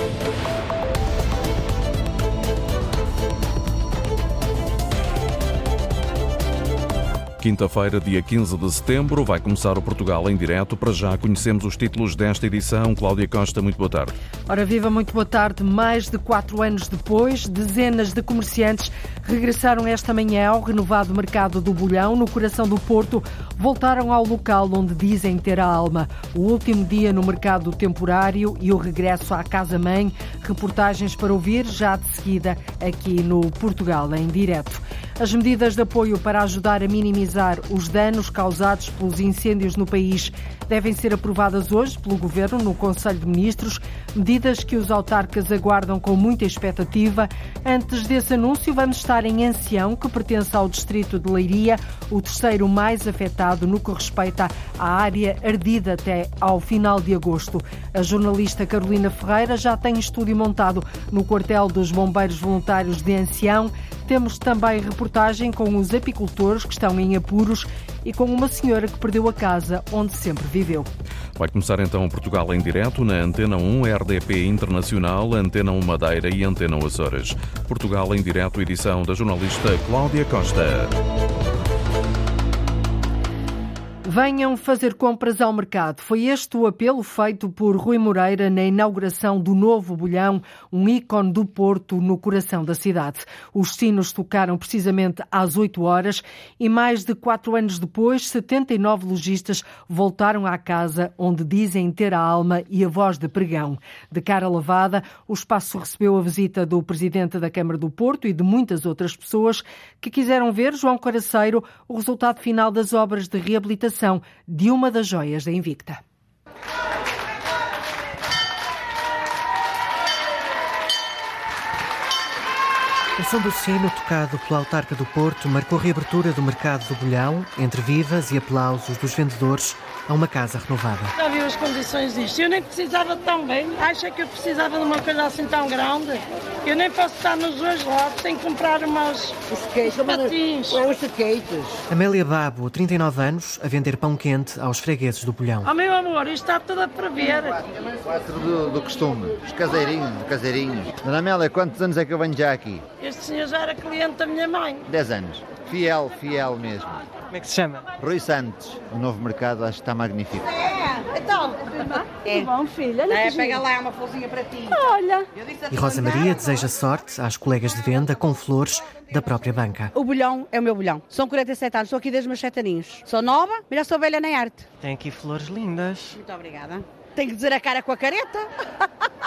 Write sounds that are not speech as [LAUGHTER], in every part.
Thank you. Quinta-feira, dia 15 de setembro, vai começar o Portugal em direto. Para já conhecemos os títulos desta edição. Cláudia Costa, muito boa tarde. Ora viva, muito boa tarde. Mais de quatro anos depois, dezenas de comerciantes regressaram esta manhã ao renovado mercado do Bolhão, no coração do Porto. Voltaram ao local onde dizem ter a alma. O último dia no mercado temporário e o regresso à casa-mãe. Reportagens para ouvir já de seguida aqui no Portugal em direto. As medidas de apoio para ajudar a minimizar os danos causados pelos incêndios no país devem ser aprovadas hoje pelo Governo no Conselho de Ministros, medidas que os autarcas aguardam com muita expectativa. Antes desse anúncio, vamos estar em Ancião, que pertence ao distrito de Leiria, o terceiro mais afetado no que respeita à área ardida até ao final de agosto. A jornalista Carolina Ferreira já tem estúdio montado no quartel dos Bombeiros Voluntários de Ancião. Temos também reportagem com os apicultores que estão em apuros e com uma senhora que perdeu a casa onde sempre viveu. Vai começar então Portugal em direto na Antena 1, RDP Internacional, Antena 1 Madeira e Antena 1 Açores. Portugal em direto, edição da jornalista Cláudia Costa. Venham fazer compras ao mercado. Foi este o apelo feito por Rui Moreira na inauguração do novo Bolhão, um ícone do Porto no coração da cidade. Os sinos tocaram precisamente às 8 horas e mais de quatro anos depois, 79 lojistas voltaram à casa onde dizem ter a alma e a voz de pregão. De cara lavada, o espaço recebeu a visita do presidente da Câmara do Porto e de muitas outras pessoas que quiseram ver, João Caraceiro, o resultado final das obras de reabilitação de uma das joias da Invicta. O som do sino, tocado pela autarca do Porto, marcou a reabertura do mercado do Bolhão, entre vivas e aplausos dos vendedores a uma casa renovada. Já viu as condições disto? Eu nem precisava tão bem. Acha que eu precisava de uma coisa assim tão grande? Eu nem posso estar nos dois lados, tenho que comprar umas patins. Os skates. Amélia Babo, 39 anos, a vender pão quente aos fregueses do Bolhão. Oh meu amor, isto está tudo a prever. Quatro do, do costume, os caseirinhos, os caseirinhos. Dona Amélia, quantos anos é que eu venho já aqui? Este senhor já era cliente da minha mãe. 10 anos. Fiel, fiel mesmo. Como é que se chama? Rui Santos. O novo mercado acho que está magnífico. É, então, é. bom, filho. Olha é, pega lá uma florzinha para ti. Olha. E Rosa Maria deseja sorte às colegas de venda com flores da própria banca. O bolhão é o meu bolhão. São 47 anos, estou aqui desde meus 7 aninhos. Sou nova, mas já sou velha na arte. Tem aqui flores lindas. Muito obrigada. Tenho que dizer a cara com a careta. [LAUGHS]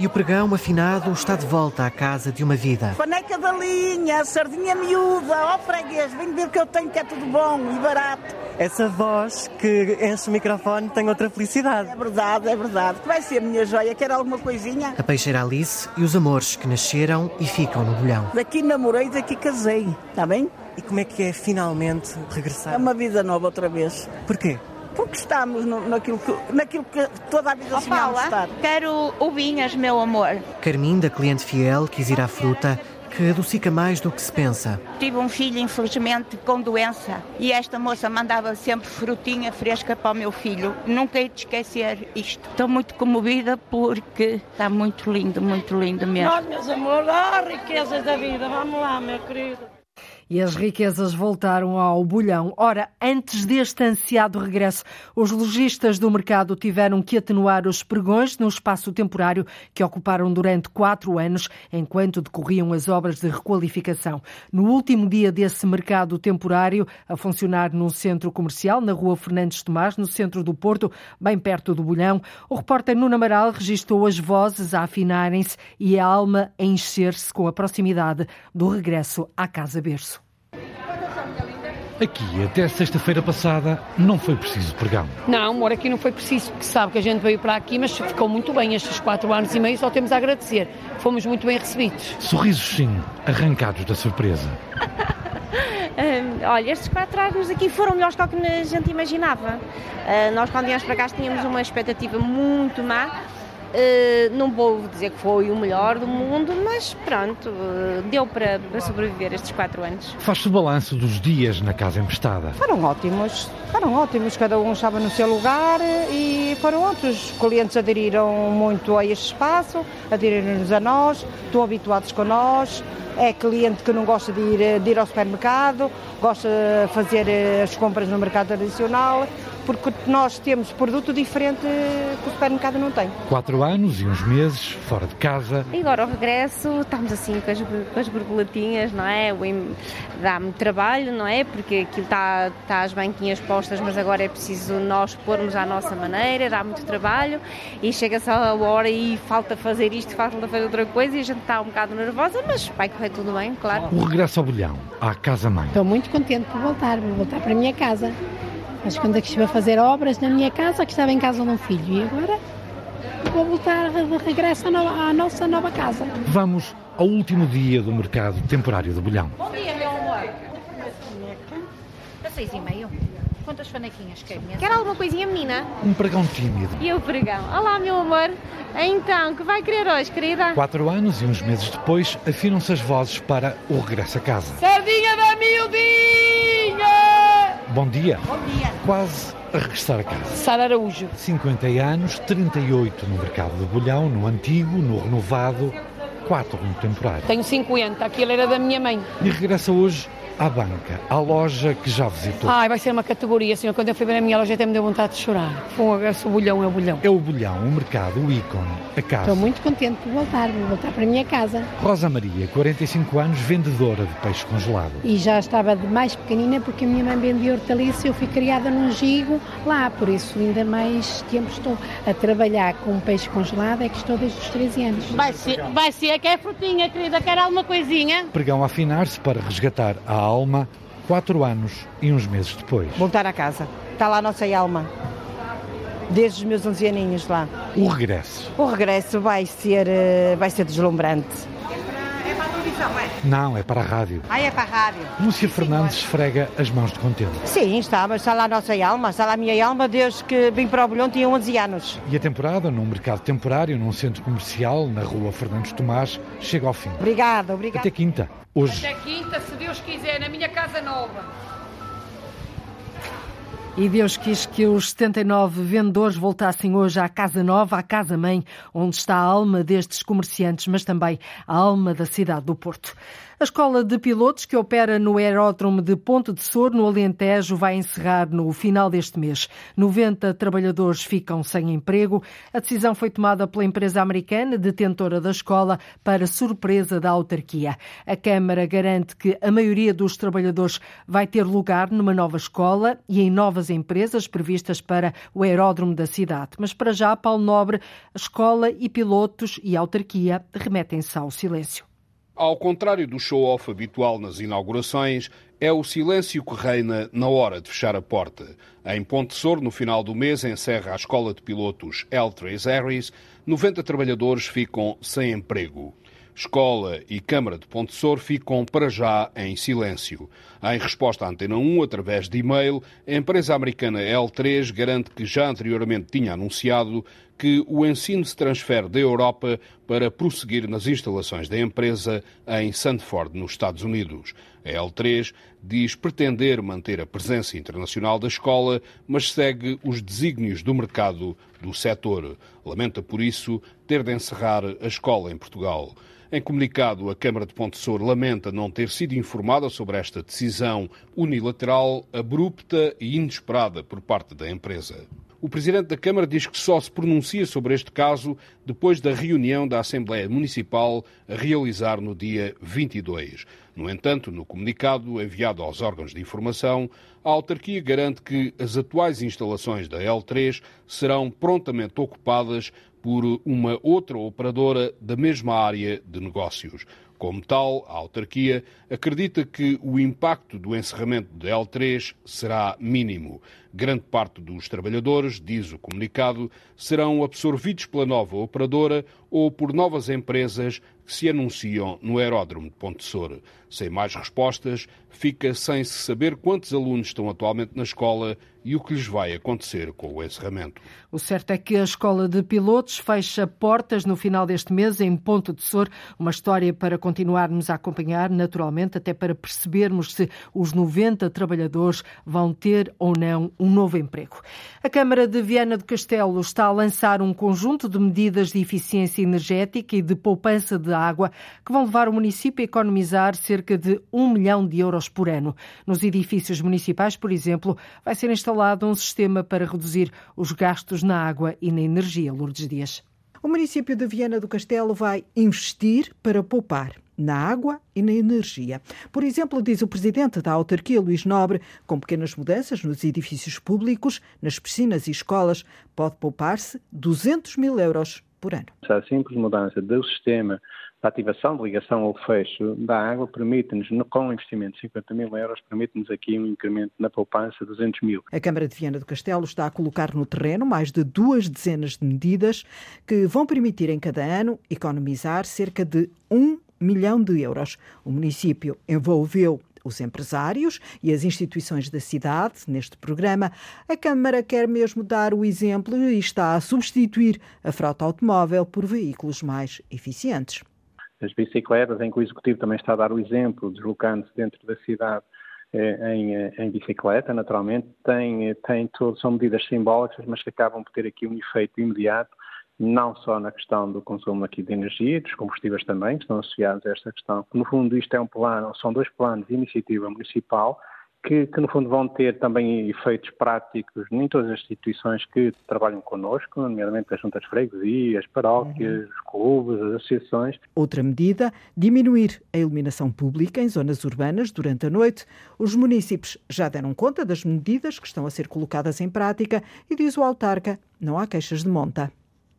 E o pregão afinado está de volta à casa de uma vida. Faneca da linha, sardinha miúda, ó oh, freguês, vem ver que eu tenho que é tudo bom e barato. Essa voz que enche o microfone tem outra felicidade. É verdade, é verdade. Que vai ser a minha joia, quer alguma coisinha? A peixeira Alice e os amores que nasceram e ficam no bolhão. Daqui namorei, daqui casei, está bem? E como é que é finalmente regressar? É uma vida nova outra vez. Porquê? Porque estamos no, naquilo, que, naquilo que toda a vida oh, sonhámos estar. Quero uvinhas, meu amor. Carmin, da cliente fiel, quis ir à fruta, que adocica mais do que se pensa. Tive um filho, infelizmente, com doença e esta moça mandava sempre frutinha fresca para o meu filho. Nunca hei de esquecer isto. Estou muito comovida porque está muito lindo, muito lindo mesmo. Nós, meus amores, ah, riquezas da vida. Vamos lá, meu querido e as riquezas voltaram ao bolhão. Ora, antes deste ansiado regresso, os lojistas do mercado tiveram que atenuar os pregões no espaço temporário que ocuparam durante quatro anos, enquanto decorriam as obras de requalificação. No último dia desse mercado temporário, a funcionar num centro comercial, na rua Fernandes Tomás, no centro do Porto, bem perto do bolhão, o repórter Nuno Amaral registrou as vozes a afinarem-se e a alma a encher-se com a proximidade do regresso à Casa Berço. Aqui, até sexta-feira passada, não foi preciso pregão. Não, amor, aqui não foi preciso, porque sabe que a gente veio para aqui, mas ficou muito bem estes quatro anos e meio, só temos a agradecer. Fomos muito bem recebidos. Sorrisos, sim, arrancados da surpresa. [LAUGHS] um, olha, estes quatro anos aqui foram melhores do que a gente imaginava. Uh, nós, quando viemos para cá, tínhamos uma expectativa muito má Uh, não vou dizer que foi o melhor do mundo, mas pronto, uh, deu para, para, sobreviver estes quatro anos. Faz-se o balanço dos dias na casa emprestada. Foram ótimos, foram ótimos, cada um estava no seu lugar e foram outros. Os clientes aderiram muito a este espaço, aderiram-nos a nós, estão habituados com nós. É cliente que não gosta de ir, de ir ao supermercado, gosta de fazer as compras no mercado tradicional porque nós temos produto diferente que o supermercado não tem. Quatro anos e uns meses fora de casa. E agora ao regresso estamos assim com as, com as borboletinhas, não é? Dá-me trabalho, não é? Porque aquilo está, está as banquinhas postas, mas agora é preciso nós pormos à nossa maneira, dá muito trabalho e chega-se a hora e falta fazer isto, falta fazer outra coisa e a gente está um bocado nervosa, mas vai correr tudo bem, claro. O regresso ao bolhão, à casa-mãe. Estou muito contente por voltar, por voltar para a minha casa. Mas quando é que estive a fazer obras na minha casa, que estava em casa de um filho. E agora vou voltar de regresso à, nossa nova casa. Vamos ao último dia do mercado temporário de Bolhão. Bom dia, meu amor. A seis e meio. Quantas fanequinhas quer, minha Quer alguma coisinha, menina? Um pregão tímido. E o pregão? Olá, meu amor. Então, que vai querer hoje, querida? Quatro anos e uns meses depois, afinam-se as vozes para o regresso a casa. Sardinha da miudinha! Bom dia. Bom dia. Quase a regressar a casa. Sara Araújo. 50 anos, 38 no mercado de Bolhão, no antigo, no renovado, 4 no temporário. Tenho 50, aquilo era da minha mãe. E regressa hoje à banca, à loja que já visitou. Ai, vai ser uma categoria, senhor. Quando eu fui ver a minha loja até me deu vontade de chorar. Foi um o bolhão é o bolhão. É o bolhão, o mercado, o ícone, a casa. Estou muito contente por voltar, vou voltar para a minha casa. Rosa Maria, 45 anos, vendedora de peixe congelado. E já estava de mais pequenina porque a minha mãe vendia hortaliça e eu fui criada num gigo lá, por isso ainda mais tempo estou a trabalhar com peixe congelado, é que estou desde os 13 anos. Vai ser, vai ser que é frutinha, querida, quer alguma coisinha? Pregão a afinar-se para resgatar a alma quatro anos e uns meses depois. Voltar a casa. Está lá a nossa alma. Desde os meus 11 aninhos lá. O regresso. O regresso vai ser, eh, vai ser deslumbrante. Televisão, é? Não, é para a rádio. Ah, é para a rádio. Lúcia Fernandes esfrega as mãos de contente. Sim, está, mas está lá a nossa alma, está lá a minha alma desde que vim para o Bolhão tinha 11 anos. E a temporada, num mercado temporário, num centro comercial, na rua Fernandes Tomás, chega ao fim. Obrigada, obrigada. Até quinta. Hoje. Até quinta, se Deus quiser, na minha casa nova. E Deus quis que os 79 vendedores voltassem hoje à Casa Nova, à Casa Mãe, onde está a alma destes comerciantes, mas também a alma da cidade do Porto. A escola de pilotos que opera no aeródromo de Ponte de Sor, no Alentejo, vai encerrar no final deste mês. 90 trabalhadores ficam sem emprego. A decisão foi tomada pela empresa americana detentora da escola para surpresa da autarquia. A Câmara garante que a maioria dos trabalhadores vai ter lugar numa nova escola e em novas empresas previstas para o aeródromo da cidade. Mas para já, Paulo Nobre, a escola e pilotos e autarquia remetem-se ao silêncio. Ao contrário do show-off habitual nas inaugurações, é o silêncio que reina na hora de fechar a porta. Em Ponte Sor, no final do mês, encerra a escola de pilotos L3 Harris. 90 trabalhadores ficam sem emprego. Escola e Câmara de Ponte Sor ficam para já em silêncio. Em resposta à Antena 1, através de e-mail, a empresa americana L3 garante que já anteriormente tinha anunciado que o ensino se transfere da Europa para prosseguir nas instalações da empresa em Sandford, nos Estados Unidos. A L3 diz pretender manter a presença internacional da escola, mas segue os desígnios do mercado do setor. Lamenta, por isso, ter de encerrar a escola em Portugal. Em comunicado, a Câmara de Ponte Sor lamenta não ter sido informada sobre esta decisão unilateral, abrupta e inesperada por parte da empresa. O Presidente da Câmara diz que só se pronuncia sobre este caso depois da reunião da Assembleia Municipal a realizar no dia 22. No entanto, no comunicado enviado aos órgãos de informação, a autarquia garante que as atuais instalações da L3 serão prontamente ocupadas por uma outra operadora da mesma área de negócios. Como tal, a autarquia acredita que o impacto do encerramento da L3 será mínimo. Grande parte dos trabalhadores, diz o comunicado, serão absorvidos pela nova operadora ou por novas empresas que se anunciam no aeródromo de Ponte Sor. Sem mais respostas, fica sem se saber quantos alunos estão atualmente na escola e o que lhes vai acontecer com o encerramento. O certo é que a Escola de Pilotos fecha portas no final deste mês em Ponto de Sor, uma história para continuarmos a acompanhar, naturalmente, até para percebermos se os 90 trabalhadores vão ter ou não um novo emprego. A Câmara de Viana do Castelo está a lançar um conjunto de medidas de eficiência energética e de poupança de água que vão levar o município a economizar cerca de um milhão de euros por ano. Nos edifícios municipais, por exemplo, vai ser instalado um sistema para reduzir os gastos na água e na energia. Lourdes Dias. O município de Viana do Castelo vai investir para poupar na água e na energia. Por exemplo, diz o presidente da autarquia, Luís Nobre, com pequenas mudanças nos edifícios públicos, nas piscinas e escolas, pode poupar-se 200 mil euros por ano. A simples mudança do sistema a ativação de ligação ou fecho da água permite-nos, com um investimento de 50 mil euros, permite-nos aqui um incremento na poupança de 200 mil. A Câmara de Viana do Castelo está a colocar no terreno mais de duas dezenas de medidas que vão permitir em cada ano economizar cerca de um milhão de euros. O município envolveu os empresários e as instituições da cidade neste programa, a Câmara quer mesmo dar o exemplo e está a substituir a frota automóvel por veículos mais eficientes as bicicletas, em que o Executivo também está a dar o exemplo, deslocando-se dentro da cidade eh, em, eh, em, bicicleta, naturalmente, tem, tem todo, são medidas simbólicas, mas que acabam por ter aqui um efeito imediato, não só na questão do consumo aqui de energia, dos combustíveis também, que estão associados a esta questão. No fundo, isto é um plano, são dois planos de iniciativa municipal que, que, no fundo vão ter também efeitos práticos em todas as instituições que trabalham connosco, nomeadamente as juntas de freguesia, as paróquias, uhum. os clubes, as associações. Outra medida, diminuir a iluminação pública em zonas urbanas durante a noite. Os municípios já deram conta das medidas que estão a ser colocadas em prática e diz o autarca, não há queixas de monta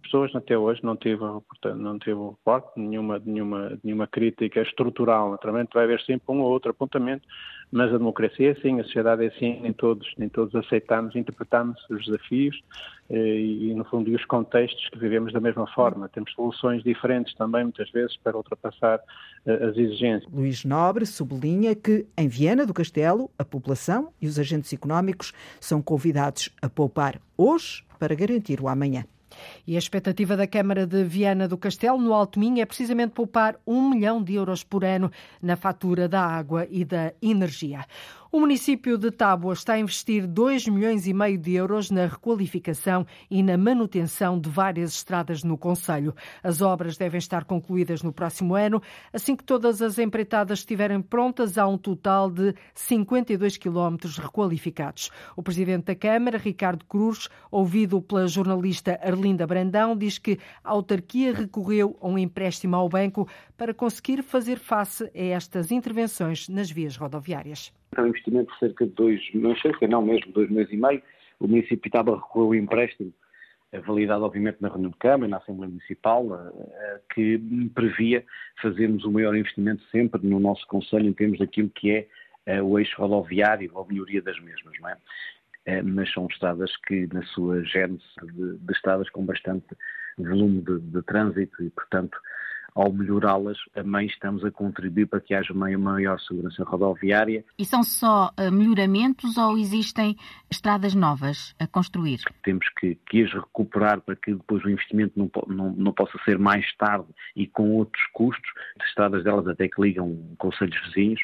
pessoas até hoje não teve, não teve nenhuma, nenhuma, nenhuma crítica estrutural. Naturalmente vai haver sempre um ou outro apontamento, mas a democracia é assim, a sociedade é assim, nem todos, nem todos aceitamos, interpretamos os desafios eh, e, no fundo, e os contextos que vivemos da mesma forma. Temos soluções diferentes também, muitas vezes, para ultrapassar eh, as exigências. Luís Nobre sublinha que, em Viena do Castelo, a população e os agentes económicos são convidados a poupar hoje para garantir o amanhã. E a expectativa da Câmara de Viana do Castelo, no Alto Minho, é precisamente poupar um milhão de euros por ano na fatura da água e da energia. O município de Tábua está a investir 2 milhões e meio de euros na requalificação e na manutenção de várias estradas no Conselho. As obras devem estar concluídas no próximo ano. Assim que todas as empreitadas estiverem prontas, há um total de 52 quilómetros requalificados. O presidente da Câmara, Ricardo Cruz, ouvido pela jornalista Arlinda Brandão, diz que a autarquia recorreu a um empréstimo ao banco para conseguir fazer face a estas intervenções nas vias rodoviárias. É um investimento de cerca de 2 milhões, cerca não mesmo, 2 milhões e meio. O município estava a recorrer ao empréstimo, eh, validado obviamente na reunião de Câmara na Assembleia Municipal, eh, eh, que previa fazermos o maior investimento sempre no nosso Conselho em termos daquilo que é o eixo rodoviário ou a melhoria das mesmas, não é? Mas são estradas que, na sua gênese de, de estradas com bastante volume de, de trânsito e, portanto, ao melhorá-las, também estamos a contribuir para que haja uma maior segurança rodoviária. E são só eh, melhoramentos ou existem estradas novas a construir? Temos que, que as recuperar para que depois o investimento não, não, não possa ser mais tarde e com outros custos, estradas delas até que ligam conselhos vizinhos,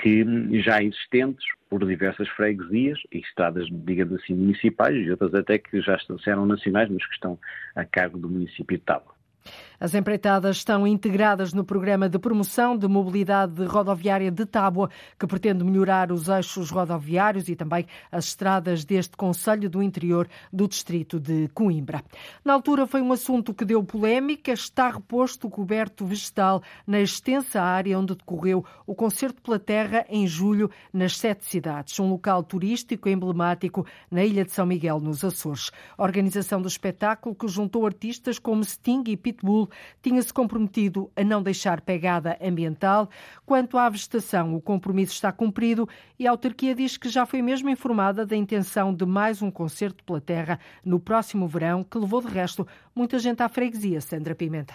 que já existentes por diversas freguesias e estradas, digamos assim, municipais e outras até que já eram nacionais, mas que estão a cargo do município de Tábua. As empreitadas estão integradas no programa de promoção de mobilidade rodoviária de Tábua, que pretende melhorar os eixos rodoviários e também as estradas deste Conselho do Interior do Distrito de Coimbra. Na altura foi um assunto que deu polémica. Está reposto o coberto vegetal na extensa área onde decorreu o Concerto pela Terra em julho nas sete cidades. Um local turístico emblemático na Ilha de São Miguel, nos Açores. A organização do espetáculo que juntou artistas como Sting e Pitbull tinha-se comprometido a não deixar pegada ambiental. Quanto à vegetação, o compromisso está cumprido e a autarquia diz que já foi mesmo informada da intenção de mais um concerto pela terra no próximo verão, que levou de resto muita gente à freguesia, Sandra Pimenta.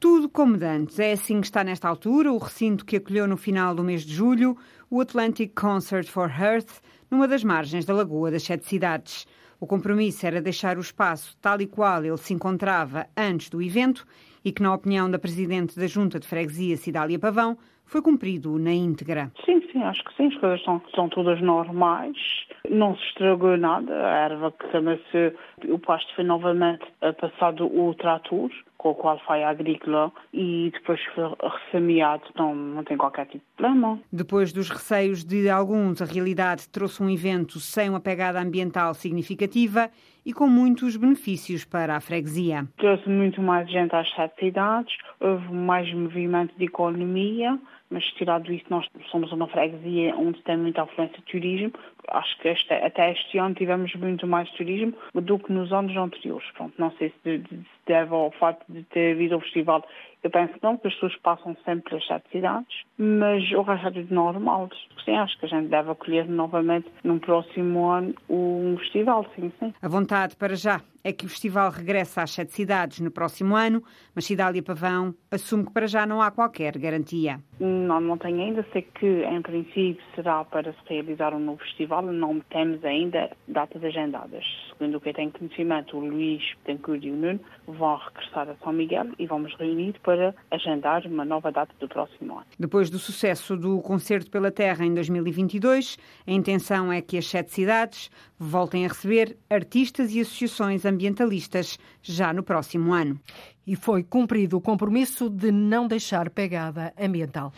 Tudo como antes. É assim que está nesta altura o recinto que acolheu no final do mês de julho o Atlantic Concert for Earth, numa das margens da Lagoa das Sete Cidades. O compromisso era deixar o espaço tal e qual ele se encontrava antes do evento e que, na opinião da Presidente da Junta de Freguesia, Cidália Pavão, foi cumprido na íntegra. Sim, sim, acho que sim. As coisas são, são todas normais. Não se estragou nada. A erva que também se... O pasto foi novamente passado o trator, com o qual foi agrícola, e depois foi ressemeado. Então não tem qualquer tipo de problema. Depois dos receios de alguns, a realidade trouxe um evento sem uma pegada ambiental significativa e com muitos benefícios para a freguesia. Trouxe muito mais gente às sete cidades, houve mais movimento de economia, mas tirado isso, nós somos uma freguesia onde tem muita afluência de turismo. Acho que este, até este ano tivemos muito mais turismo do que nos anos anteriores. Pronto, não sei se, se deve ao facto de ter havido o festival. Eu penso que não, porque as pessoas passam sempre pelas sete cidades, mas o resto é tudo normal. Sim, acho que a gente deve acolher novamente no próximo ano um festival, sim, sim. A vontade para já é que o festival regresse às sete cidades no próximo ano, mas Cidália Pavão assume que para já não há qualquer garantia. Não, não tenho ainda. Sei que, em princípio, será para se realizar um novo festival. Não temos ainda datas agendadas. Segundo o que eu tenho conhecimento, o Luís Betancourt e o Nuno vão regressar a São Miguel e vamos reunir para agendar uma nova data do próximo ano. Depois do sucesso do Concerto pela Terra em 2022, a intenção é que as sete cidades voltem a receber artistas e associações ambientalistas já no próximo ano. E foi cumprido o compromisso de não deixar pegada ambiental.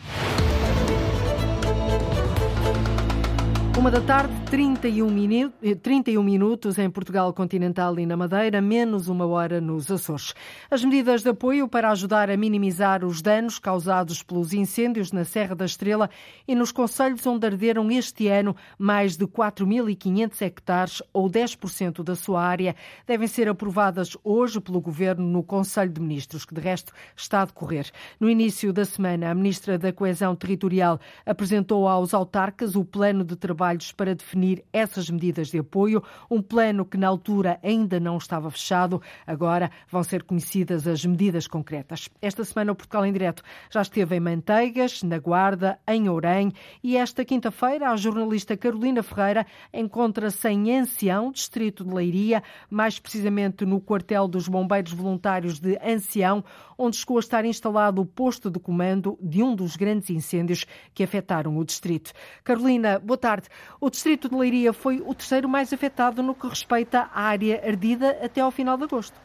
Uma da tarde, 31, minu 31 minutos em Portugal continental e na Madeira, menos uma hora nos Açores. As medidas de apoio para ajudar a minimizar os danos causados pelos incêndios na Serra da Estrela e nos conselhos onde arderam este ano mais de 4.500 hectares ou 10% da sua área devem ser aprovadas hoje pelo Governo no Conselho de Ministros, que de resto está a decorrer. No início da semana, a Ministra da Coesão Territorial apresentou aos autarcas o plano de trabalho trabalhos para definir essas medidas de apoio, um plano que na altura ainda não estava fechado. Agora vão ser conhecidas as medidas concretas. Esta semana o Portugal em Direto já esteve em Manteigas, na Guarda, em Ourém e esta quinta-feira a jornalista Carolina Ferreira encontra-se em Ancião, distrito de Leiria, mais precisamente no quartel dos Bombeiros Voluntários de Ancião, onde chegou a estar instalado o posto de comando de um dos grandes incêndios que afetaram o distrito. Carolina, boa tarde. O distrito de Leiria foi o terceiro mais afetado no que respeita à área ardida até ao final de agosto.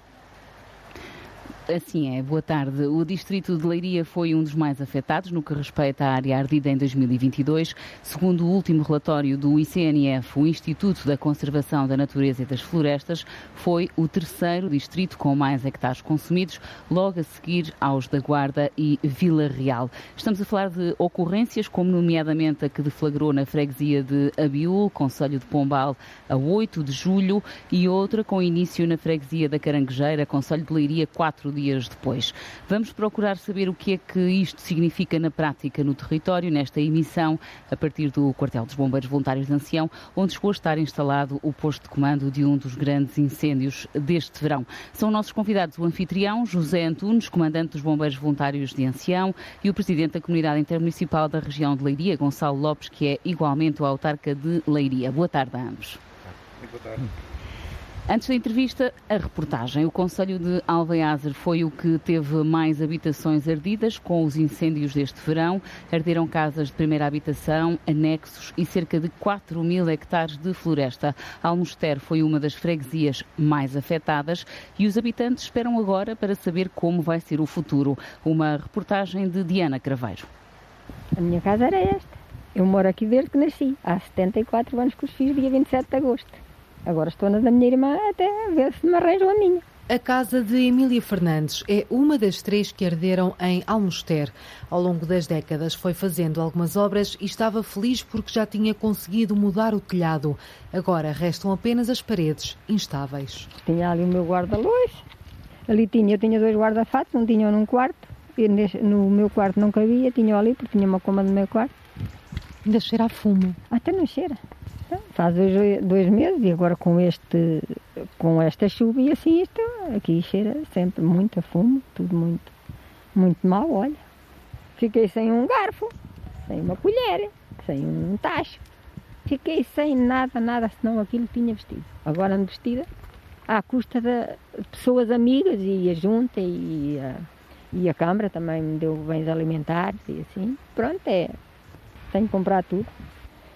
Assim é, boa tarde. O distrito de Leiria foi um dos mais afetados no que respeita à área ardida em 2022. Segundo o último relatório do ICNF, o Instituto da Conservação da Natureza e das Florestas, foi o terceiro distrito com mais hectares consumidos, logo a seguir aos da Guarda e Vila Real. Estamos a falar de ocorrências, como nomeadamente a que deflagrou na freguesia de Abiul, Conselho de Pombal, a 8 de julho, e outra com início na freguesia da Caranguejeira, Conselho de Leiria, 4 de dias depois. Vamos procurar saber o que é que isto significa na prática no território, nesta emissão, a partir do Quartel dos Bombeiros Voluntários de Ancião, onde chegou a estar instalado o posto de comando de um dos grandes incêndios deste verão. São nossos convidados o anfitrião, José Antunes, comandante dos Bombeiros Voluntários de Ancião, e o presidente da Comunidade Intermunicipal da região de Leiria, Gonçalo Lopes, que é igualmente o autarca de Leiria. Boa tarde a ambos. Boa tarde. Antes da entrevista, a reportagem. O Conselho de Alveiazer foi o que teve mais habitações ardidas com os incêndios deste verão. Arderam casas de primeira habitação, anexos e cerca de 4 mil hectares de floresta. Almoster foi uma das freguesias mais afetadas e os habitantes esperam agora para saber como vai ser o futuro. Uma reportagem de Diana Craveiro. A minha casa era esta. Eu moro aqui desde que nasci. Há 74 anos que os fiz, dia 27 de agosto. Agora estou na da minha irmã até ver se me arranjam a minha. A casa de Emília Fernandes é uma das três que arderam em Almoster. Ao longo das décadas foi fazendo algumas obras e estava feliz porque já tinha conseguido mudar o telhado. Agora restam apenas as paredes instáveis. Tinha ali o meu guarda-luz. Ali tinha, eu tinha dois guarda-fatos, um tinha num quarto. E no meu quarto não cabia, tinha ali porque tinha uma cama no meu quarto. Ainda cheira a fumo. Até não cheira. Faz dois, dois meses e agora com este com esta chuva e assim isto aqui cheira sempre muito a fumo, tudo muito, muito mal, olha. Fiquei sem um garfo, sem uma colher, sem um tacho. Fiquei sem nada, nada, senão aquilo que tinha vestido. Agora ando vestida à custa de pessoas amigas e a junta e a, e a Câmara também me deu bens alimentares e assim. Pronto, é. Tenho que comprar tudo.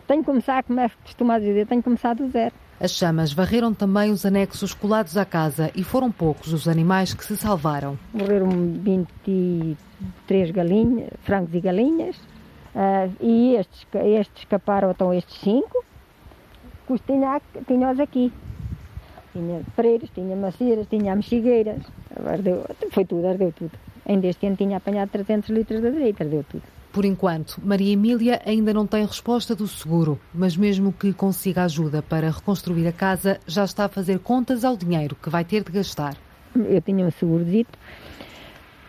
Tenho que começar, como é que costuma dizer, tenho que começar do zero. As chamas varreram também os anexos colados à casa e foram poucos os animais que se salvaram. Morreram 23 galinhas, frangos e galinhas, uh, e estes, estes escaparam, então estes cinco, tinha, tinha-os aqui. Tinha freiras, tinha maceiras, tinha mexigueiras, ardeu, foi tudo, ardeu tudo. Ainda este ano tinha apanhado 300 litros de azeite, ardeu tudo. Por enquanto, Maria Emília ainda não tem resposta do seguro, mas mesmo que consiga ajuda para reconstruir a casa, já está a fazer contas ao dinheiro que vai ter de gastar. Eu tinha um segurozito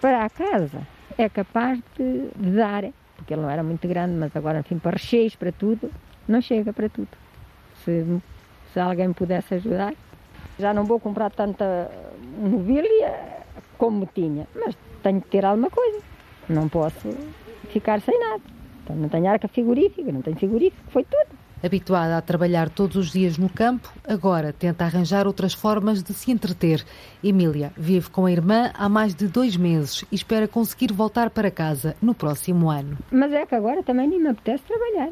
para a casa, é capaz de, dar, porque ele não era muito grande, mas agora, enfim, para recheios, para tudo, não chega para tudo. Se, se alguém me pudesse ajudar, já não vou comprar tanta mobília como tinha, mas tenho que ter alguma coisa. Não posso ficar sem nada. Então não tenho arca frigorífica, não tenho frigorífico, foi tudo. Habituada a trabalhar todos os dias no campo, agora tenta arranjar outras formas de se entreter. Emília vive com a irmã há mais de dois meses e espera conseguir voltar para casa no próximo ano. Mas é que agora também nem me apetece trabalhar.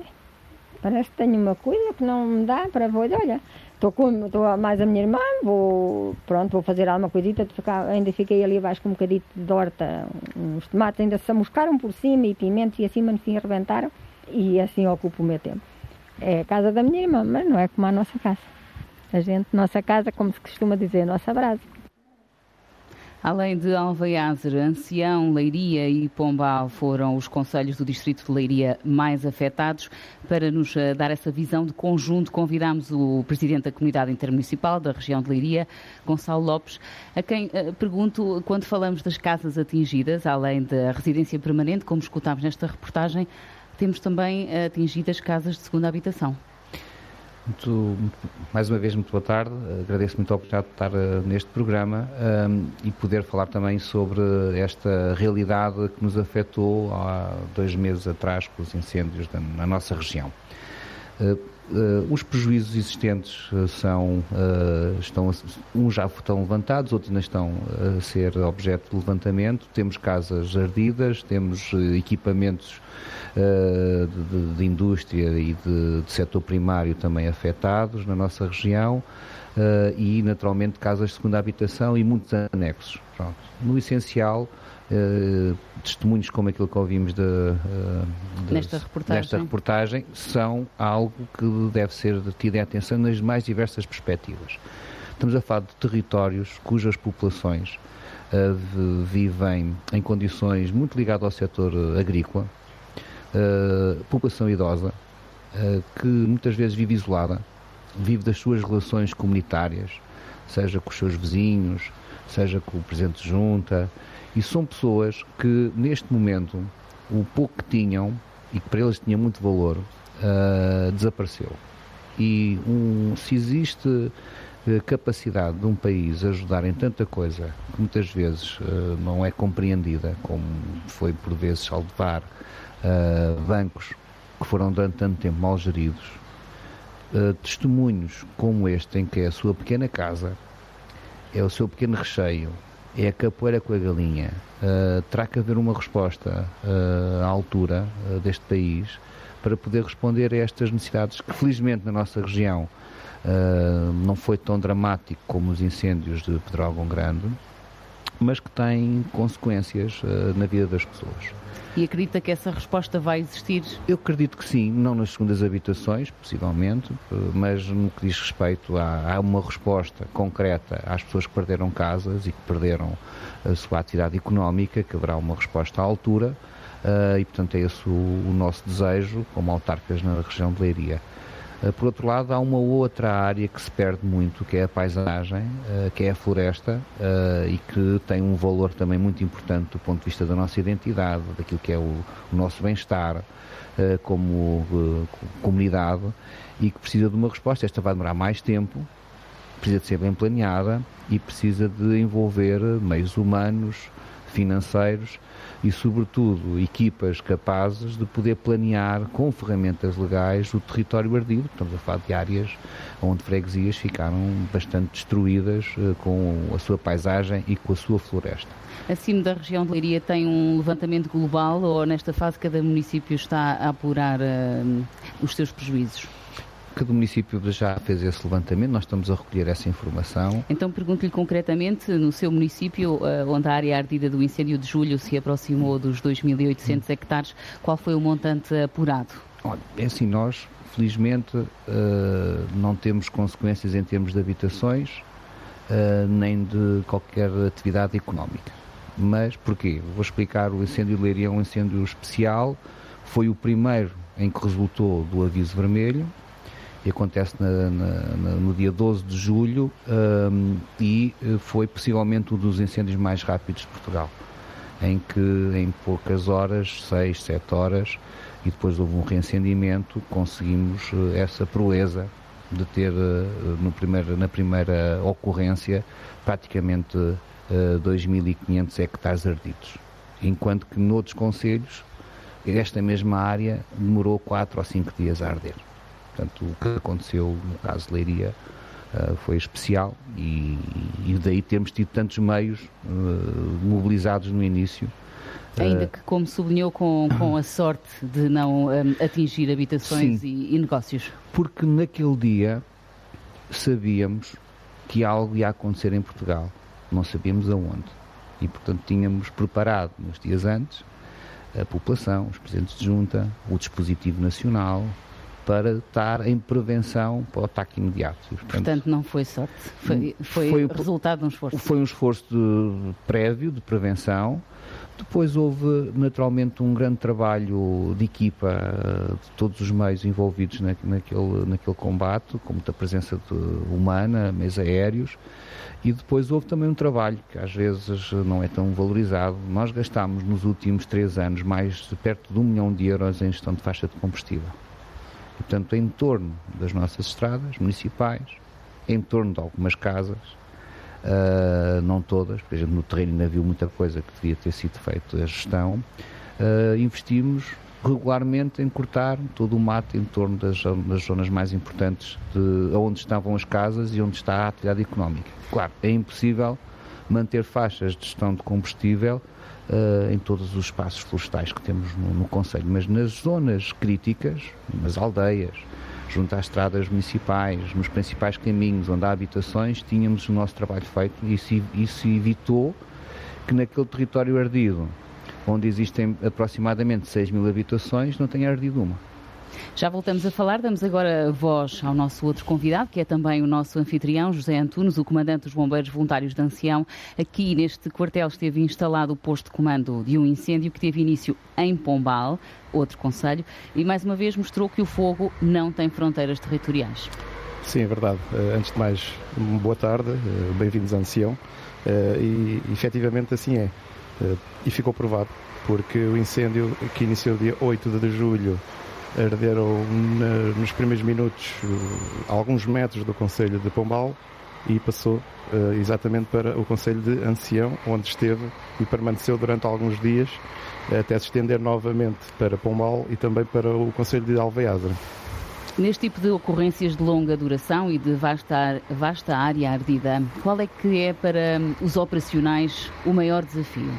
Parece que tenho uma coisa que não me dá para... Olha, Estou com estou mais a minha irmã, vou, pronto, vou fazer alguma coisita, ficar, ainda fiquei ali abaixo com um bocadito de horta, uns tomates ainda se amuscaram por cima e pimentos e assim, mas no fim arrebentaram e assim ocupo o meu tempo. É a casa da minha irmã, mas não é como a nossa casa. A gente, nossa casa, como se costuma dizer, nossa brasa. Além de Alveiazer, Ancião, Leiria e Pombal foram os conselhos do Distrito de Leiria mais afetados. Para nos eh, dar essa visão de conjunto, convidamos o Presidente da Comunidade Intermunicipal da região de Leiria, Gonçalo Lopes, a quem uh, pergunto, quando falamos das casas atingidas, além da residência permanente, como escutámos nesta reportagem, temos também atingidas casas de segunda habitação. Muito, mais uma vez, muito boa tarde. Agradeço muito a oportunidade de estar uh, neste programa um, e poder falar também sobre esta realidade que nos afetou há dois meses atrás com os incêndios da, na nossa região. Uh, os prejuízos existentes são, estão, uns já estão levantados, outros ainda estão a ser objeto de levantamento. Temos casas ardidas, temos equipamentos de, de, indústria e de, de, setor primário também afetados na nossa região uh, e, naturalmente, casas de segunda habitação e muitos anexos. Pronto. No essencial, Uh, testemunhos como aquilo que ouvimos de, uh, de, nesta, reportagem. nesta, reportagem. são algo que deve ser tido em atenção nas mais diversas perspectivas. Estamos a falar de territórios cujas populações uh, vivem em condições muito ligadas ao setor agrícola, população idosa, que muitas vezes vive isolada, vive das suas relações comunitárias, seja com os seus vizinhos, seja com o presidente de junta, e são pessoas que neste momento o pouco que tinham e que para eles tinha muito valor uh, desapareceu. E um, se existe capacidade de um país ajudar em tanta coisa que muitas vezes uh, não é compreendida, como foi por vezes salvar uh, bancos que foram durante tanto tempo mal geridos, uh, testemunhos como este, em que é a sua pequena casa, é o seu pequeno recheio, é a capoeira com a galinha, uh, terá que haver uma resposta à altura deste país para poder responder a estas necessidades que, felizmente, na nossa região não foi tão dramático como os incêndios de Pedrógão Grande, mas que têm consequências na vida das pessoas. E acredita que essa resposta vai existir? Eu acredito que sim, não nas segundas habitações, possivelmente, mas no que diz respeito a, a uma resposta concreta às pessoas que perderam casas e que perderam a sua atividade económica, que haverá uma resposta à altura, uh, e portanto é esse o, o nosso desejo, como autarcas na região de Leiria. Eh, por outro lado, há uma outra área que se perde muito, que é a paisagem, eh, que é a floresta, eh, e que tem um valor também muito importante do ponto de vista da nossa identidade, daquilo que é o, nosso bem-estar como comunidade, e que precisa de uma resposta. Esta vai demorar mais tempo, precisa de ser bem planeada e precisa de envolver meios humanos, financeiros e, sobretudo, equipas capazes de poder planear com ferramentas legais o território ardido. Estamos a falar de áreas onde freguesias ficaram bastante destruídas uh, com a sua paisagem e com a sua floresta. Acima da região de Leiria tem um levantamento global ou nesta fase cada município está a apurar uh, os seus prejuízos? Cada município já fez esse levantamento, nós estamos a recolher essa informação. Então pergunto-lhe concretamente, no seu município, uh, onde a área ardida do incêndio de julho se aproximou dos 2.800 hectares, qual foi o montante apurado? Olha, é assim, nós felizmente uh, não temos consequências em termos de habitações, uh, nem de qualquer atividade económica. Mas porquê? Vou explicar, o incêndio de Leiria é um incêndio especial, foi o primeiro em que resultou do aviso vermelho, e acontece na, na, no dia 12 de julho um, e eh, foi possivelmente um dos incêndios mais rápidos de Portugal, em que em poucas horas, 6, 7 horas, e depois houve um reacendimento, conseguimos eh, essa proeza de ter eh, no primeiro, na primeira ocorrência praticamente 2.500 hectares ardidos. Enquanto que noutros conselhos, esta mesma área demorou 4 ou 5 dias a arder. Portanto, o que aconteceu no caso de Leiria uh, foi especial e, e, daí termos tido tantos meios uh, mobilizados no início. Ainda que, como sublinhou, com, com a sorte de não um, atingir habitações e, e negócios. Porque naquele dia sabíamos que algo ia acontecer em Portugal, não sabíamos aonde. E, portanto, tínhamos preparado nos dias antes a população, os presidentes de junta, o dispositivo nacional, para estar em prevenção para o ataque imediato. Portanto, portanto, não foi sorte, foi, foi, foi resultado de um esforço. Foi um esforço de, prévio, de prevenção. Depois houve naturalmente um grande trabalho de equipa de todos os meios envolvidos na, naquele, naquele combate, com muita presença de, humana, meios aéreos, e depois houve também um trabalho que às vezes não é tão valorizado. Nós gastámos nos últimos três anos mais de perto de um milhão de euros em gestão de faixa de combustível portanto, em torno das nossas estradas municipais, em torno de algumas casas, uh, não todas, a gente no terreno ainda viu muita coisa que devia ter sido feita a gestão, uh, investimos regularmente em cortar todo o mato em torno das, das zonas mais importantes de onde estavam as casas e onde está a atividade económica. Claro, é impossível manter faixas de gestão de combustível uh, em todos os espaços florestais que temos no, no Conselho, mas nas zonas críticas, nas aldeias, junto às estradas municipais, nos principais caminhos onde há habitações, tínhamos o nosso trabalho feito e isso, isso evitou que naquele território ardido, onde existem aproximadamente 6 mil habitações, não tenha ardido uma. Já voltamos a falar, damos agora voz ao nosso outro convidado, que é também o nosso anfitrião, José Antunes, o comandante dos Bombeiros Voluntários de Ancião. Aqui neste quartel esteve instalado o posto de comando de um incêndio que teve início em Pombal, outro conselho, e mais uma vez mostrou que o fogo não tem fronteiras territoriais. Sim, é verdade. Eh, antes de mais, boa tarde, eh, bem-vindos a Ancião. Eh, e efetivamente assim é. E ficou provado, porque o incêndio que iniciou dia 8 de julho arderam na, nos primeiros minutos uh, alguns metros do Conselho de Pombal e passou uh, exatamente para o Conselho de Ancião, onde esteve e permaneceu durante alguns dias, até se estender novamente para Pombal e também para o Conselho de Alveadra. Neste tipo de ocorrências de longa duração e de vasta, vasta área ardida, qual é que é para os operacionais o maior desafio?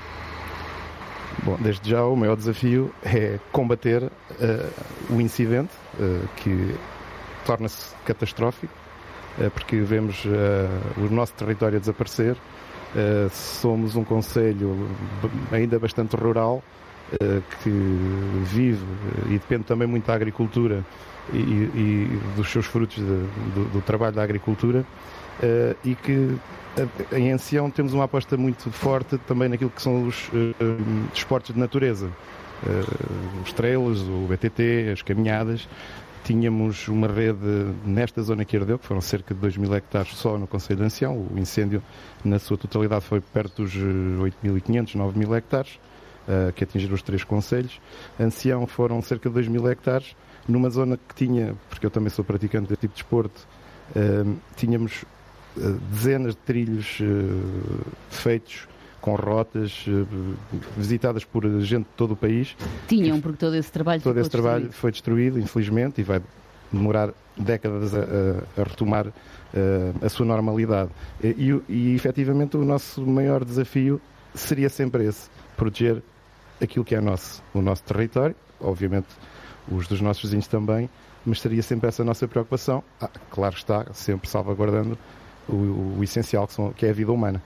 Bom, desde já o maior desafio é combater uh, o incidente, uh, que torna-se catastrófico, uh, porque vemos o nosso território desaparecer. somos um conselho ainda bastante rural, que vive e depende também muito da agricultura e, e dos seus frutos de, do, do, trabalho da agricultura, e que em Ancião temos uma aposta muito forte também naquilo que são os uh, esportes de natureza. Os trailers, o BTT, as caminhadas. Tínhamos uma rede nesta zona que ardeu, que foram cerca de 2 mil hectares só no Conselho de Ancião. O incêndio, na sua totalidade, foi perto dos 8.500, 9 mil hectares, uh, que atingiram os três conselhos. Ancião foram cerca de 2 mil hectares, numa zona que tinha, porque eu também sou praticante deste tipo de desporto, uh, tínhamos dezenas de trilhos uh, feitos com rotas visitadas por gente de todo o país. Tinham, porque todo esse trabalho todo esse destruído. trabalho foi destruído, infelizmente, e vai demorar décadas a, a, a retomar uh, a sua normalidade. E, e, efetivamente o nosso maior desafio seria sempre esse: proteger aquilo que é nosso, o nosso território, obviamente os dos nossos vizinhos também, mas seria sempre essa a nossa preocupação. Ah, claro está, sempre salvaguardando o, o essencial que, são, que é a vida humana.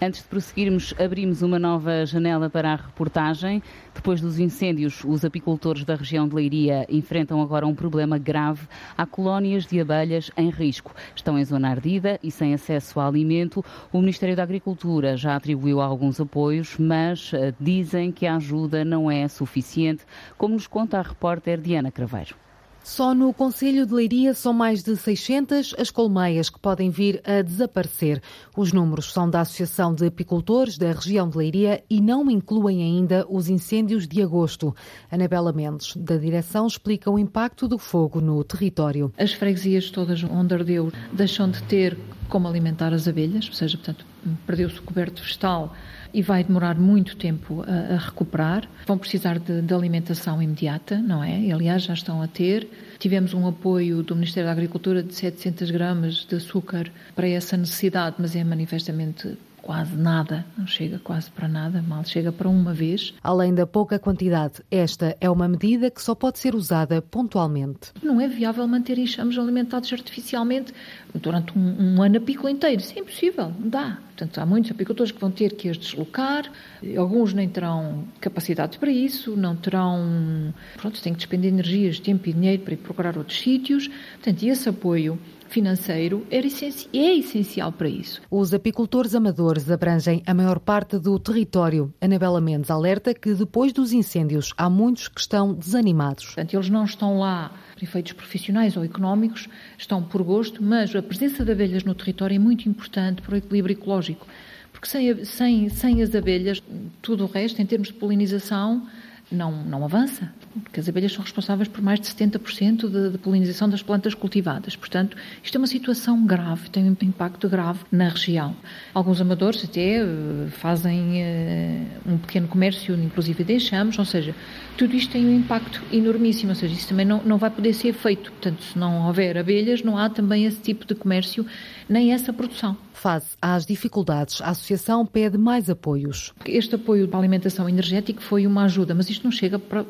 Antes de prosseguirmos, abrimos uma nova janela para a reportagem. Depois dos incêndios, os apicultores da região de Leiria enfrentam agora um problema grave. Há colónias de abelhas em risco. Estão em zona ardida e sem acesso a alimento. O Ministério da Agricultura já atribuiu alguns apoios, mas uh, dizem que a ajuda não é suficiente, como nos conta a repórter Diana Craveiro. Só no Conselho de Leiria são mais de 600 as colmeias que podem vir a desaparecer. Os números são da Associação de Apicultores da região de Leiria e não incluem ainda os incêndios de agosto. Anabela Mendes, da direção, explica o impacto do fogo no território. As freguesias todas onde ardeu deixam de ter como alimentar as abelhas, ou seja, portanto, perdeu-se o coberto vegetal e vai demorar muito tempo a, a recuperar. Vão precisar de, de, alimentação imediata, não é? E, aliás, já estão a ter. Tivemos um apoio do Ministério da Agricultura de 700 gramas de açúcar para essa necessidade, mas é manifestamente quase nada, não chega quase para nada, mal chega para uma vez. Além da pouca quantidade, esta é uma medida que só pode ser usada pontualmente. Não é viável manter enxames alimentados artificialmente durante um, um ano apícola inteiro. Isso é impossível, não dá. Portanto, há muitos apicultores que vão ter que as deslocar, alguns nem terão capacidade para isso, não terão. Pronto, têm que despender energias, tempo e dinheiro para ir procurar outros sítios. Portanto, esse apoio financeiro era é essencial para isso. Os apicultores amadores abrangem a maior parte do território. Anabela Mendes alerta que depois dos incêndios há muitos que estão desanimados. Portanto, eles não estão lá por efeitos profissionais ou económicos, estão por gosto, mas a presença de abelhas no território é muito importante para o equilíbrio ecológico. Porque sem, sem, sem as abelhas, tudo o resto, em termos de polinização, não, não avança, porque as abelhas são responsáveis por mais de 70% de, de polinização das plantas cultivadas. Portanto, isto é uma situação grave, tem um impacto grave na região. Alguns amadores até uh, fazem uh, um pequeno comércio, inclusive de enxames, ou seja, tudo isto tem um impacto enormíssimo, ou seja, isso também não, não vai poder ser feito. Portanto, se não houver abelhas, não há também esse tipo de comércio, nem essa produção. Face às dificuldades, a Associação pede mais apoios. Este apoio para a alimentação energética foi uma ajuda, mas isto não chega para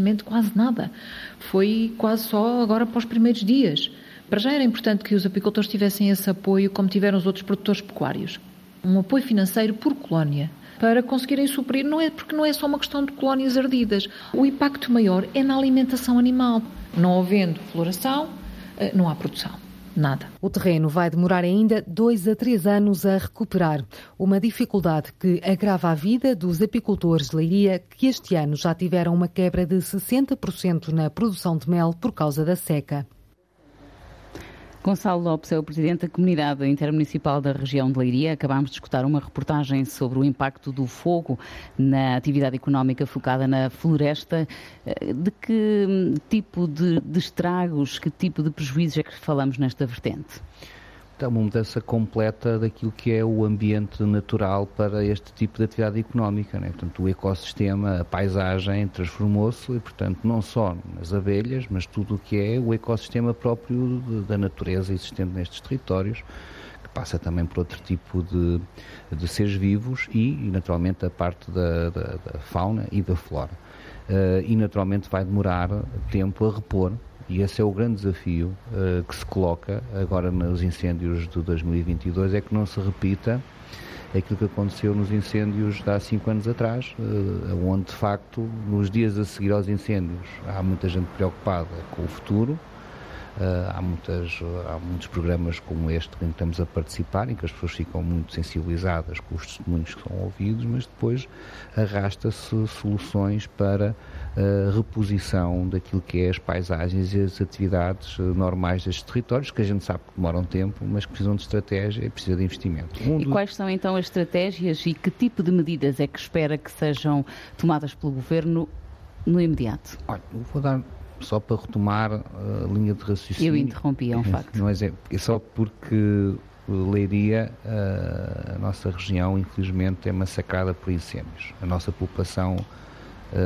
manifestamente quase nada. Foi quase só agora para os primeiros dias. Para já era importante que os apicultores tivessem esse apoio, como tiveram os outros produtores pecuários. Um apoio financeiro por colónia para conseguirem suprir, não é porque não é só uma questão de colónias ardidas. O impacto maior é na alimentação animal. Não havendo floração, eh, não há produção nada. O terreno vai demorar ainda dois a três anos a recuperar. Uma dificuldade que agrava a vida dos apicultores de Leiria, que este ano já tiveram uma quebra de 60% na produção de mel por causa da seca. Gonçalo Lopes é o presidente da Comunidade Intermunicipal da região de Leiria. Acabámos de escutar uma reportagem sobre o impacto do fogo na atividade económica focada na floresta. Eh, de que tipo de, de estragos, que tipo de prejuízos é que falamos nesta vertente? Então, uma mudança completa daquilo que é o ambiente natural para este tipo de atividade económica. Né? Portanto, o ecossistema, a paisagem transformou-se e, portanto, não só nas abelhas, mas tudo o que é o ecossistema próprio de, da natureza existente nestes territórios, que passa também por outro tipo de, de seres vivos e naturalmente, a parte da, da, da, fauna e da flora. Uh, e, naturalmente, vai demorar tempo a repor e esse é o grande desafio uh, que se coloca agora nos incêndios de 2022, é que não se repita aquilo que aconteceu nos incêndios de há cinco anos atrás, uh, onde de facto nos dias a seguir aos incêndios há muita gente preocupada com o futuro, há, muitas, há muitos programas como este em que estamos a participar, em que as pessoas ficam muito sensibilizadas com os testemunhos que são ouvidos, mas depois arrasta-se soluções para a reposição daquilo que é as paisagens e as atividades eh, normais destes territórios, que a gente sabe que demoram tempo, mas que precisam de estratégia e precisam de investimento. Um e quais são então as estratégias e que tipo de medidas é que espera que sejam tomadas pelo Governo no imediato? Olha, vou dar só para retomar a linha de raciocínio. Eu interrompi, é um facto. Não é, é só porque Leiria, a nossa região, infelizmente, é massacrada por incêndios. A nossa população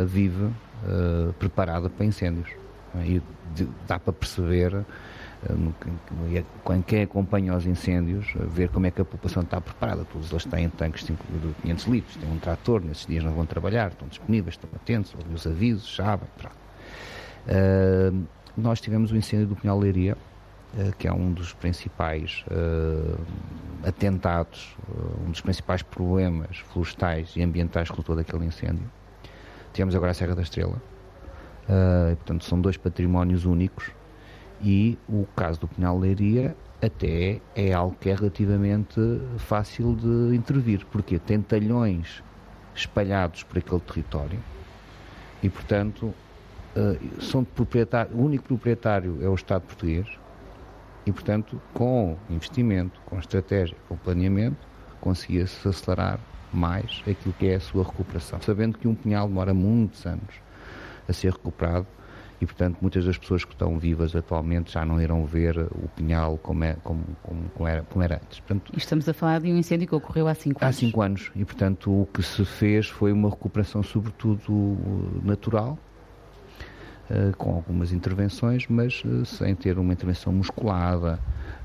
vive preparada para incêndios. E dá para perceber quem acompanha os incêndios, ver como é que a população está preparada. Todos eles têm tanques de 500 litros, têm um trator, nesses dias não vão trabalhar, estão disponíveis, estão atentos, ouvem os avisos, sabem. Uh, nós tivemos o incêndio do Pinhal Leiria, uh, que é um dos principais uh, atentados, um dos principais problemas florestais e ambientais que resultou daquele incêndio. Tivemos agora a Serra da Estrela, portanto são dois patrimónios únicos e o caso do Pinhal Leiria até é algo que é relativamente fácil de intervir, porque tem talhões espalhados por aquele território e, portanto, uh, são de proprietário, o único proprietário é o Estado português e, portanto, com investimento, com estratégia, com planeamento, conseguia-se acelerar mais aquilo que é a sua recuperação. Sabendo que um pinhal demora muitos anos a ser recuperado, e, portanto, muitas das pessoas que estão vivas atualmente já não irão ver o Pinhal como, é, como, como, como, era, como era antes. Portanto, Estamos a falar de um incêndio que ocorreu há cinco anos. Há cinco anos. E, portanto, o que se fez foi uma recuperação, sobretudo, natural, com algumas intervenções, mas uh, sem ter uma intervenção musculada,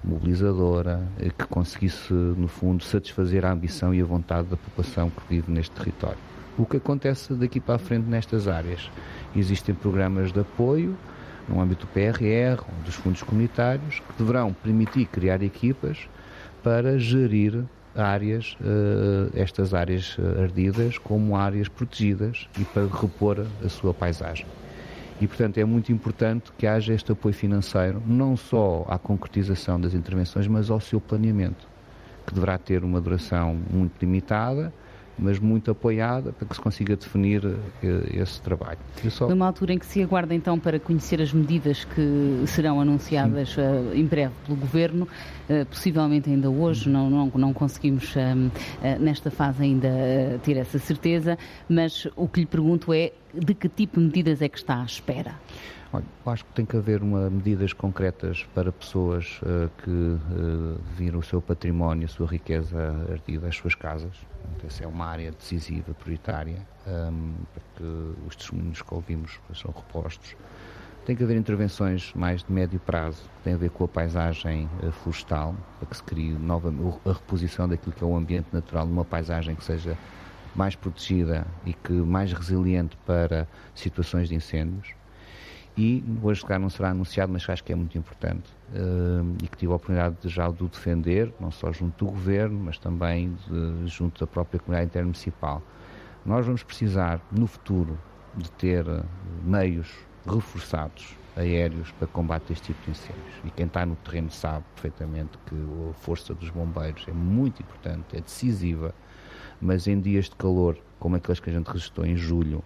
mobilizadora, uh, que conseguisse, no fundo, satisfazer a ambição e a vontade da população que vive neste território. O que acontece daqui para a frente nestas áreas? Existem programas de apoio no âmbito do PRR, dos fundos comunitários, que deverão permitir criar equipas para gerir áreas, estas áreas eh, ardidas como áreas protegidas e para repor a sua paisagem. E, portanto, é muito importante que haja este apoio financeiro, não só à concretização das intervenções, mas ao seu planeamento, que deverá ter uma duração muito limitada, mas muito apoiada para que se consiga definir eh, esse trabalho. Só... Numa altura em que se aguarda então para conhecer as medidas que serão anunciadas uh, em breve pelo Governo, uh, possivelmente ainda hoje, não, não, não conseguimos uh, nesta fase ainda ter essa certeza, mas o que lhe pergunto é de que tipo de medidas é que está à espera? Olha, acho que tem que haver uma, medidas concretas para pessoas uh, que uh, viram o seu património, a sua riqueza ardida, as suas casas. essa é uma área decisiva, prioritária, um, ehm, para que os testemunhos que ouvimos sejam repostos. Tem que haver intervenções mais de médio prazo, que têm a ver com a paisagem uh, florestal, para que se crie nova, a reposição daquilo que é o ambiente natural numa paisagem que seja mais protegida e que mais resiliente para situações de incêndios e hoje se calhar não será anunciado, mas acho que é muito importante uh, e que tive a oportunidade de já o defender, não só junto do Governo, mas também de, junto da própria comunidade intermunicipal. Nós vamos precisar, no futuro, de ter eh, meios reforçados aéreos para combate este tipo de incêndios. E quem está no terreno sabe perfeitamente que a força dos bombeiros é muito importante, é decisiva, mas em dias de calor, como aqueles que a gente registrou em julho,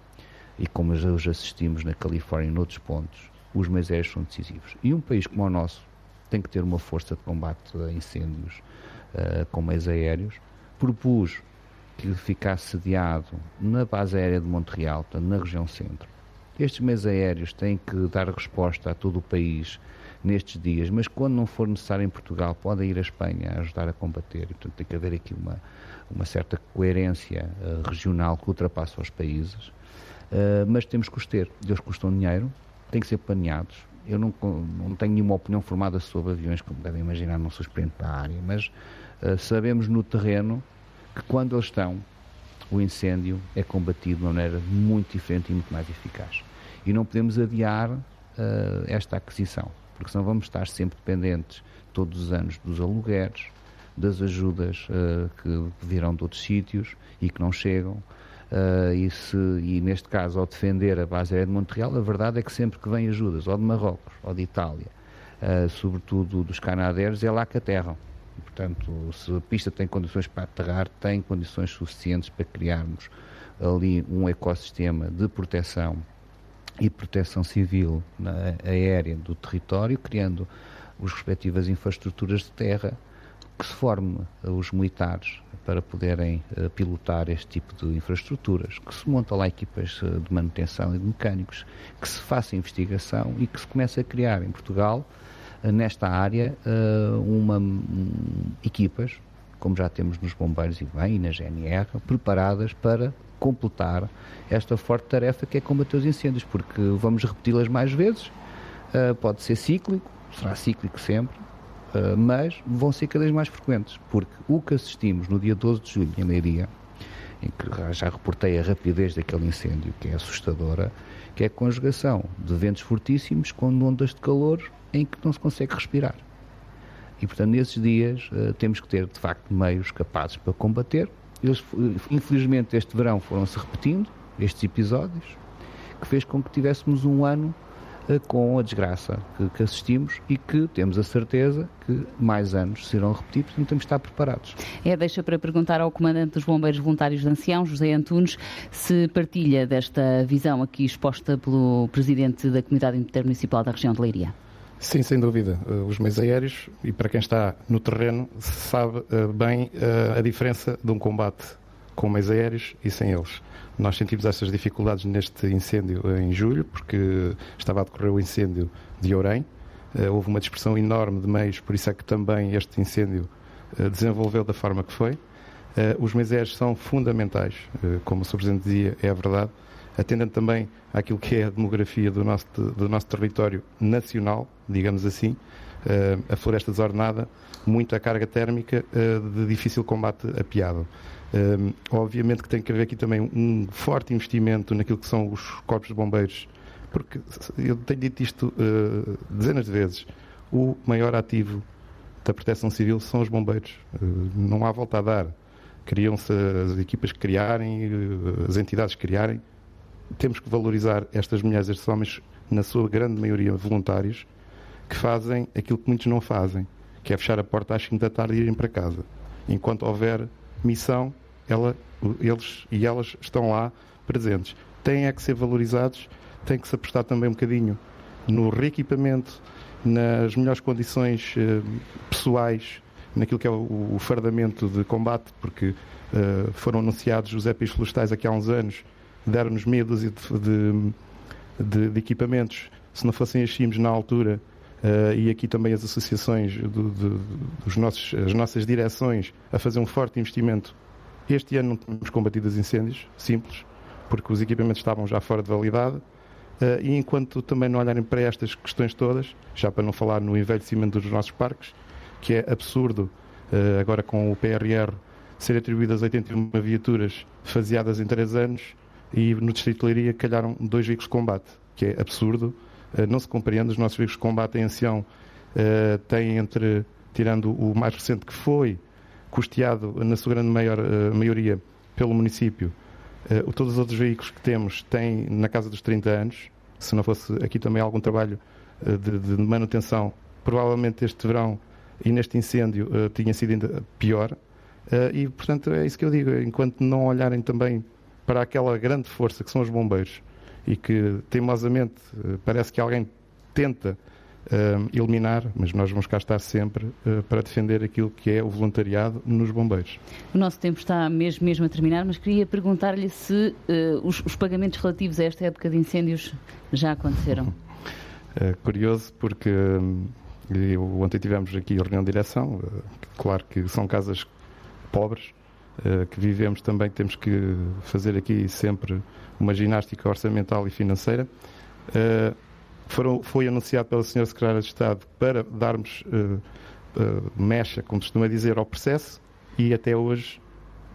e como já hoje assistimos na Califórnia e noutros pontos, os meios aéreos são decisivos. E um país como o nosso tem que ter uma força de combate a incêndios uh, com meios aéreos. Propus que ficasse sediado na base aérea de Montreal, portanto, na região centro. Estes meios aéreos têm que dar resposta a todo o país nestes dias, mas quando não for necessário em Portugal, podem ir à Espanha a ajudar a combater. E, portanto, tem que haver aqui uma, uma certa coerência uh, regional que ultrapassa os países. Uh, mas temos que os ter. Eles custam dinheiro, têm que ser planeados. Eu não, não tenho nenhuma opinião formada sobre aviões, como devem imaginar, não sou experiente da área, mas uh, sabemos no terreno que quando eles estão, o incêndio é combatido de uma maneira muito diferente e muito mais eficaz. E não podemos adiar uh, esta aquisição, porque senão vamos estar sempre dependentes, todos os anos, dos alugueres, das ajudas uh, que virão de outros sítios e que não chegam, Uh, e, se, e, neste caso, ao defender a base aérea de Montreal, a verdade é que sempre que vêm ajudas, ou de Marrocos, ou de Itália, uh, sobretudo dos canadeiros, é lá que aterram. Portanto, se a pista tem condições para aterrar, tem condições suficientes para criarmos ali um ecossistema de proteção e proteção civil na, aérea do território, criando as respectivas infraestruturas de terra que se forme os militares para poderem uh, pilotar este tipo de infraestruturas, que se monta lá equipas uh, de manutenção e de mecânicos, que se faça investigação e que se comece a criar em Portugal nesta área uma, um, equipas, como já temos nos bombeiros e bem, e na GNR, preparadas para completar esta forte tarefa que é combater os incêndios, porque vamos repeti-las mais vezes, pode ser cíclico, será cíclico sempre, mas vão ser cada vez mais frequentes, porque o que assistimos no dia 12 de julho, em Leiria, em que já reportei a rapidez daquele incêndio, que é assustadora, que é a conjugação de ventos fortíssimos com ondas de calor em que não se consegue respirar. E, portanto, nesses dias uh, temos que ter, de facto, meios capazes para combater. Eles, infelizmente, este verão foram-se repetindo, estes episódios, que fez com que tivéssemos um ano com a desgraça que, que, assistimos e que temos a certeza que mais anos serão repetidos e temos de estar preparados. É, deixa para perguntar ao Comandante dos Bombeiros Voluntários de Ancião, José Antunes, se partilha desta visão aqui exposta pelo Presidente da Comunidade Intermunicipal da região de Leiria. Sim, sem dúvida. Eh, os meios aéreos, e para quem está no terreno, sabe eh, bem eh, a diferença de um combate com meios aéreos e sem eles. Nós sentimos essas dificuldades neste incêndio em julho, porque estava a decorrer o incêndio de Orem. Eh, houve uma dispersão enorme de meios, por isso é que também este incêndio eh, desenvolveu da forma que foi. Eh, os meios são fundamentais, como o Sr. Presidente dizia, é a verdade, atendendo também àquilo que é a demografia do nosso, do nosso território nacional, digamos assim, a floresta desordenada, muita carga térmica de difícil combate a piado. Um, obviamente que tem que haver aqui também um forte investimento naquilo que são os corpos de bombeiros, porque eu tenho dito isto uh, dezenas de vezes. O maior ativo da proteção civil são os bombeiros. Uh, não há volta a dar. Criam-se as equipas que criarem, uh, as entidades que criarem. Temos que valorizar estas mulheres, estes homens, na sua grande maioria voluntários, que fazem aquilo que muitos não fazem, que é fechar a porta às 5 da tarde e irem para casa. Enquanto houver missão, ela, eles e elas estão lá presentes. Têm é que ser valorizados, tem que se apostar também um bocadinho no reequipamento, nas melhores condições eh, pessoais, naquilo que é o, o, fardamento de combate, porque eh, foram anunciados os EPIs florestais aqui há uns anos, deram-nos dúzia de, de, de, de, equipamentos. Se não fossem as CIMs na altura, Uh, e aqui também as associações, do, do, dos nossos, as nossas direções, a fazer um forte investimento. Este ano não temos combatido os incêndios, simples, porque os equipamentos estavam já fora de validade. Uh, e enquanto também não olharem para estas questões todas, já para não falar no envelhecimento dos nossos parques, que é absurdo, uh, agora com o PRR, ser atribuídas 81 viaturas faseadas em 3 anos e no Distrito de Leiria calharam dois veículos de combate, que é absurdo não se compreende. Os nossos veículos de combate em ancião uh, têm entre, tirando o mais recente que foi custeado na sua grande maior, uh, maioria pelo município, todos os outros veículos que temos têm na casa dos 30 anos. Se não fosse aqui também algum trabalho de, de, manutenção, provavelmente este verão e neste incêndio tinha sido ainda pior. e, portanto, é isso que eu digo. Enquanto não olharem também para aquela grande força que são os bombeiros, e que teimosamente eh, parece que alguém tenta uh, eliminar, mas nós vamos cá estar sempre uh, para defender aquilo que é o voluntariado nos bombeiros. O nosso tempo está mesmo, mesmo a terminar, mas queria perguntar-lhe se uh, os, os, pagamentos relativos a esta época de incêndios já aconteceram. [LAUGHS] É curioso porque eu, ontem tivemos aqui a reunião de direção, claro que são casas pobres, que vivemos também, temos que fazer aqui sempre uma ginástica orçamental e financeira. Uh, foram, foi anunciado pela Sra. Secretária de Estado para darmos uh, mecha, como costuma dizer, ao processo e até hoje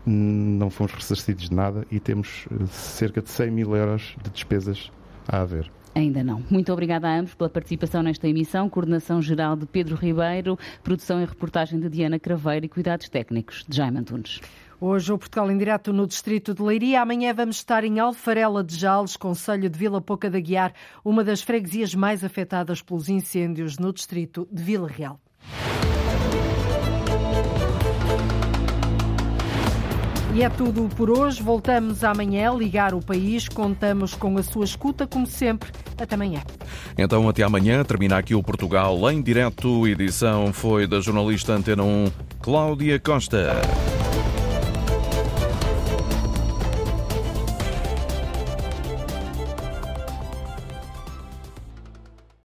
não fomos ressarcidos de nada e temos cerca de 100 mil euros de despesas a haver. Ainda não. Muito obrigada a ambos pela participação nesta emissão. Coordenação geral de Pedro Ribeiro, produção e reportagem de Diana Craveiro e cuidados técnicos de Jaime Antunes. Hoje o Portugal em direto no distrito de Leiria. Amanhã vamos estar em Alfarela de Jales, Conselho de Vila Pouca da Guiar, uma das freguesias mais afetadas pelos incêndios no distrito de Vila Real. E é tudo por hoje. Voltamos amanhã a ligar o país. Contamos com a sua escuta, como sempre. Até amanhã. Então, até amanhã. Termina aqui o Portugal em direto. Edição foi da jornalista Antena 1, Cláudia Costa.